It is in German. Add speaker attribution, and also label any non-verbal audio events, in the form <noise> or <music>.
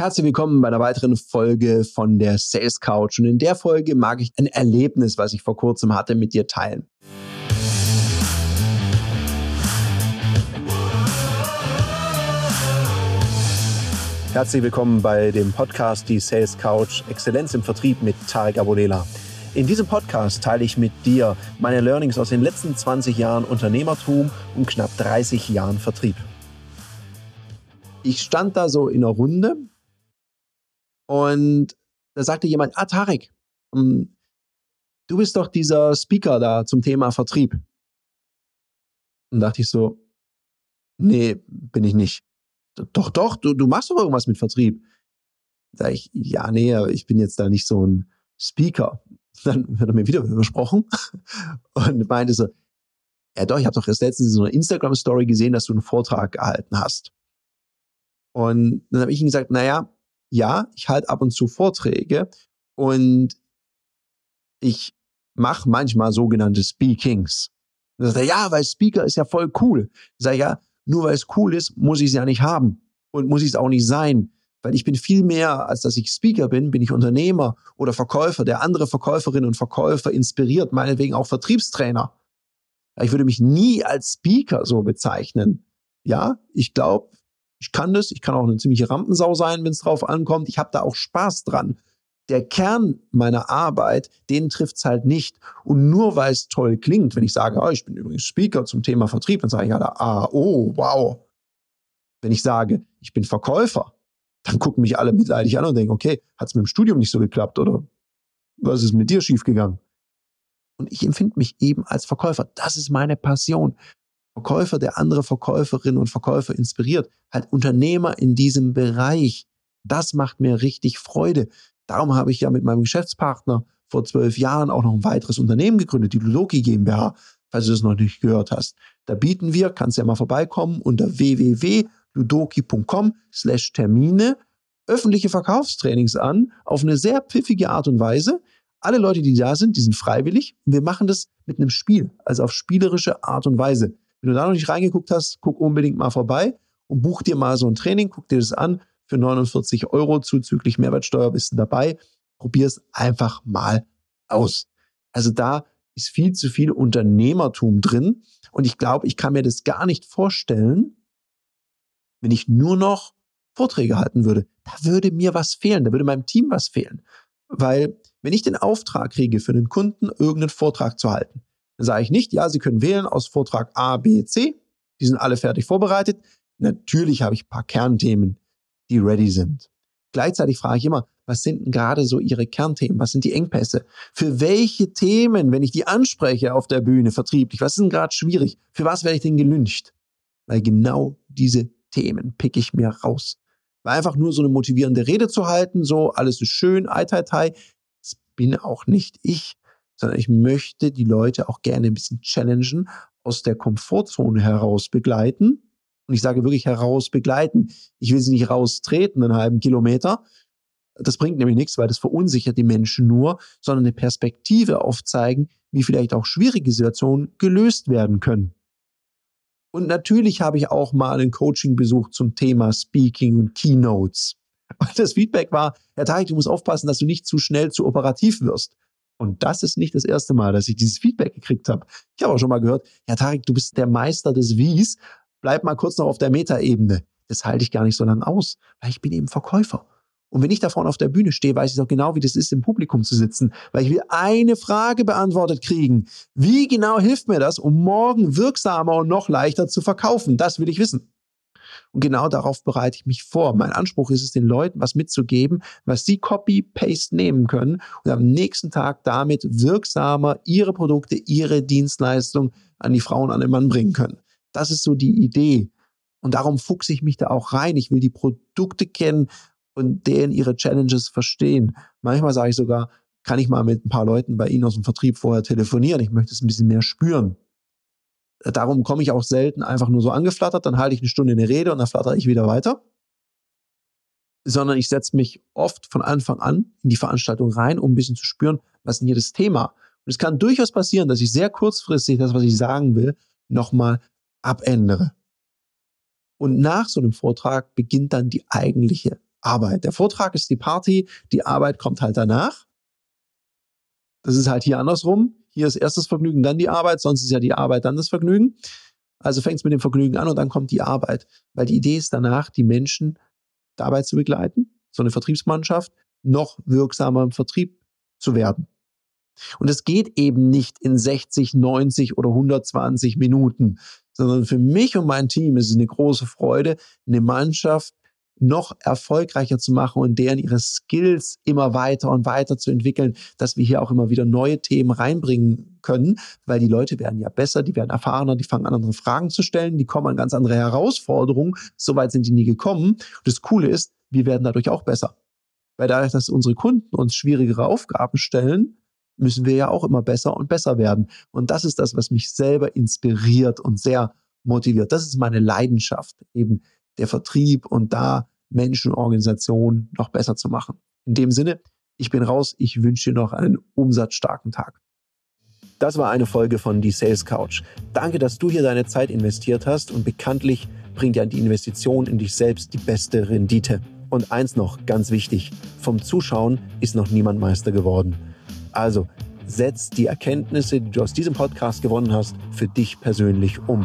Speaker 1: Herzlich willkommen bei einer weiteren Folge von der Sales Couch. Und in der Folge mag ich ein Erlebnis, was ich vor kurzem hatte, mit dir teilen. Herzlich willkommen bei dem Podcast Die Sales Couch Exzellenz im Vertrieb mit Tarek Abodela. In diesem Podcast teile ich mit dir meine Learnings aus den letzten 20 Jahren Unternehmertum und knapp 30 Jahren Vertrieb. Ich stand da so in einer Runde und da sagte jemand, ah, Tarek, ähm, du bist doch dieser Speaker da zum Thema Vertrieb. Und dachte ich so, nee, bin ich nicht. Doch, doch, du, du machst doch irgendwas mit Vertrieb. Da ich, ja, nee, ich bin jetzt da nicht so ein Speaker. Dann wird er mir wieder übersprochen <laughs> und meinte so, ja doch, ich habe doch erst letztens so eine Instagram-Story gesehen, dass du einen Vortrag gehalten hast. Und dann habe ich ihm gesagt, naja, ja, ich halte ab und zu Vorträge und ich mache manchmal sogenannte Speakings. Und dann sagt er, ja, weil Speaker ist ja voll cool. Ich ja, nur weil es cool ist, muss ich es ja nicht haben und muss ich es auch nicht sein. Weil ich bin viel mehr, als dass ich Speaker bin, bin ich Unternehmer oder Verkäufer, der andere Verkäuferinnen und Verkäufer inspiriert, meinetwegen auch Vertriebstrainer. Ich würde mich nie als Speaker so bezeichnen. Ja, ich glaube, ich kann das, ich kann auch eine ziemliche Rampensau sein, wenn es drauf ankommt. Ich habe da auch Spaß dran. Der Kern meiner Arbeit, den trifft's halt nicht. Und nur weil es toll klingt, wenn ich sage, oh, ich bin übrigens Speaker zum Thema Vertrieb, dann sage ich ja da, ah, oh, wow. Wenn ich sage, ich bin Verkäufer, dann gucken mich alle mitleidig an und denken, okay, hat's mit dem Studium nicht so geklappt oder was ist mit dir schiefgegangen? Und ich empfinde mich eben als Verkäufer. Das ist meine Passion. Verkäufer, der andere Verkäuferinnen und Verkäufer inspiriert, halt Unternehmer in diesem Bereich. Das macht mir richtig Freude. Darum habe ich ja mit meinem Geschäftspartner vor zwölf Jahren auch noch ein weiteres Unternehmen gegründet, die Ludoki GmbH, falls du das noch nicht gehört hast. Da bieten wir, kannst ja mal vorbeikommen, unter www.ludoki.com slash Termine öffentliche Verkaufstrainings an, auf eine sehr pfiffige Art und Weise. Alle Leute, die da sind, die sind freiwillig und wir machen das mit einem Spiel, also auf spielerische Art und Weise. Wenn du da noch nicht reingeguckt hast, guck unbedingt mal vorbei und buch dir mal so ein Training, guck dir das an. Für 49 Euro zuzüglich Mehrwertsteuer bist du dabei. Probier es einfach mal aus. Also da ist viel zu viel Unternehmertum drin. Und ich glaube, ich kann mir das gar nicht vorstellen, wenn ich nur noch Vorträge halten würde. Da würde mir was fehlen, da würde meinem Team was fehlen. Weil wenn ich den Auftrag kriege, für einen Kunden irgendeinen Vortrag zu halten, dann sage ich nicht, ja, Sie können wählen aus Vortrag A, B, C. Die sind alle fertig vorbereitet. Natürlich habe ich ein paar Kernthemen, die ready sind. Gleichzeitig frage ich immer, was sind denn gerade so Ihre Kernthemen? Was sind die Engpässe? Für welche Themen, wenn ich die anspreche auf der Bühne vertrieblich, was ist denn gerade schwierig? Für was werde ich denn gelüncht? Weil genau diese Themen pick ich mir raus. Weil einfach nur so eine motivierende Rede zu halten, so alles ist schön, ei, tai, tai, das bin auch nicht ich sondern ich möchte die Leute auch gerne ein bisschen challengen, aus der Komfortzone heraus begleiten. Und ich sage wirklich heraus begleiten. Ich will sie nicht raustreten, einen halben Kilometer. Das bringt nämlich nichts, weil das verunsichert die Menschen nur, sondern eine Perspektive aufzeigen, wie vielleicht auch schwierige Situationen gelöst werden können. Und natürlich habe ich auch mal einen Coaching-Besuch zum Thema Speaking und Keynotes. <laughs> Und das Feedback war, Herr Teich, du musst aufpassen, dass du nicht zu schnell zu operativ wirst. Und das ist nicht das erste Mal, dass ich dieses Feedback gekriegt habe. Ich habe auch schon mal gehört, ja Tarek, du bist der Meister des Wies, bleib mal kurz noch auf der Metaebene. Das halte ich gar nicht so lange aus, weil ich bin eben Verkäufer. Und wenn ich da vorne auf der Bühne stehe, weiß ich auch genau, wie das ist, im Publikum zu sitzen, weil ich will eine Frage beantwortet kriegen. Wie genau hilft mir das, um morgen wirksamer und noch leichter zu verkaufen? Das will ich wissen. Und genau darauf bereite ich mich vor. Mein Anspruch ist es, den Leuten was mitzugeben, was sie copy-paste nehmen können und am nächsten Tag damit wirksamer ihre Produkte, ihre Dienstleistung an die Frauen, an den Mann bringen können. Das ist so die Idee. Und darum fuchse ich mich da auch rein. Ich will die Produkte kennen und deren ihre Challenges verstehen. Manchmal sage ich sogar, kann ich mal mit ein paar Leuten bei Ihnen aus dem Vertrieb vorher telefonieren. Ich möchte es ein bisschen mehr spüren. Darum komme ich auch selten einfach nur so angeflattert, dann halte ich eine Stunde eine Rede und dann flattere ich wieder weiter. Sondern ich setze mich oft von Anfang an in die Veranstaltung rein, um ein bisschen zu spüren, was ist denn hier das Thema. Und es kann durchaus passieren, dass ich sehr kurzfristig das, was ich sagen will, nochmal abändere. Und nach so einem Vortrag beginnt dann die eigentliche Arbeit. Der Vortrag ist die Party, die Arbeit kommt halt danach. Das ist halt hier andersrum. Hier ist erst das Vergnügen, dann die Arbeit, sonst ist ja die Arbeit, dann das Vergnügen. Also fängt es mit dem Vergnügen an und dann kommt die Arbeit. Weil die Idee ist danach, die Menschen dabei zu begleiten, so eine Vertriebsmannschaft, noch wirksamer im Vertrieb zu werden. Und es geht eben nicht in 60, 90 oder 120 Minuten, sondern für mich und mein Team ist es eine große Freude, eine Mannschaft noch erfolgreicher zu machen und deren ihre Skills immer weiter und weiter zu entwickeln, dass wir hier auch immer wieder neue Themen reinbringen können, weil die Leute werden ja besser, die werden erfahrener, die fangen an, andere Fragen zu stellen, die kommen an ganz andere Herausforderungen. Soweit sind die nie gekommen. Und das Coole ist, wir werden dadurch auch besser. Weil dadurch, dass unsere Kunden uns schwierigere Aufgaben stellen, müssen wir ja auch immer besser und besser werden. Und das ist das, was mich selber inspiriert und sehr motiviert. Das ist meine Leidenschaft, eben der Vertrieb und da Menschen und Organisationen noch besser zu machen. In dem Sinne, ich bin raus. Ich wünsche dir noch einen umsatzstarken Tag. Das war eine Folge von Die Sales Couch. Danke, dass du hier deine Zeit investiert hast und bekanntlich bringt ja die Investition in dich selbst die beste Rendite. Und eins noch, ganz wichtig, vom Zuschauen ist noch niemand Meister geworden. Also, setz die Erkenntnisse, die du aus diesem Podcast gewonnen hast, für dich persönlich um.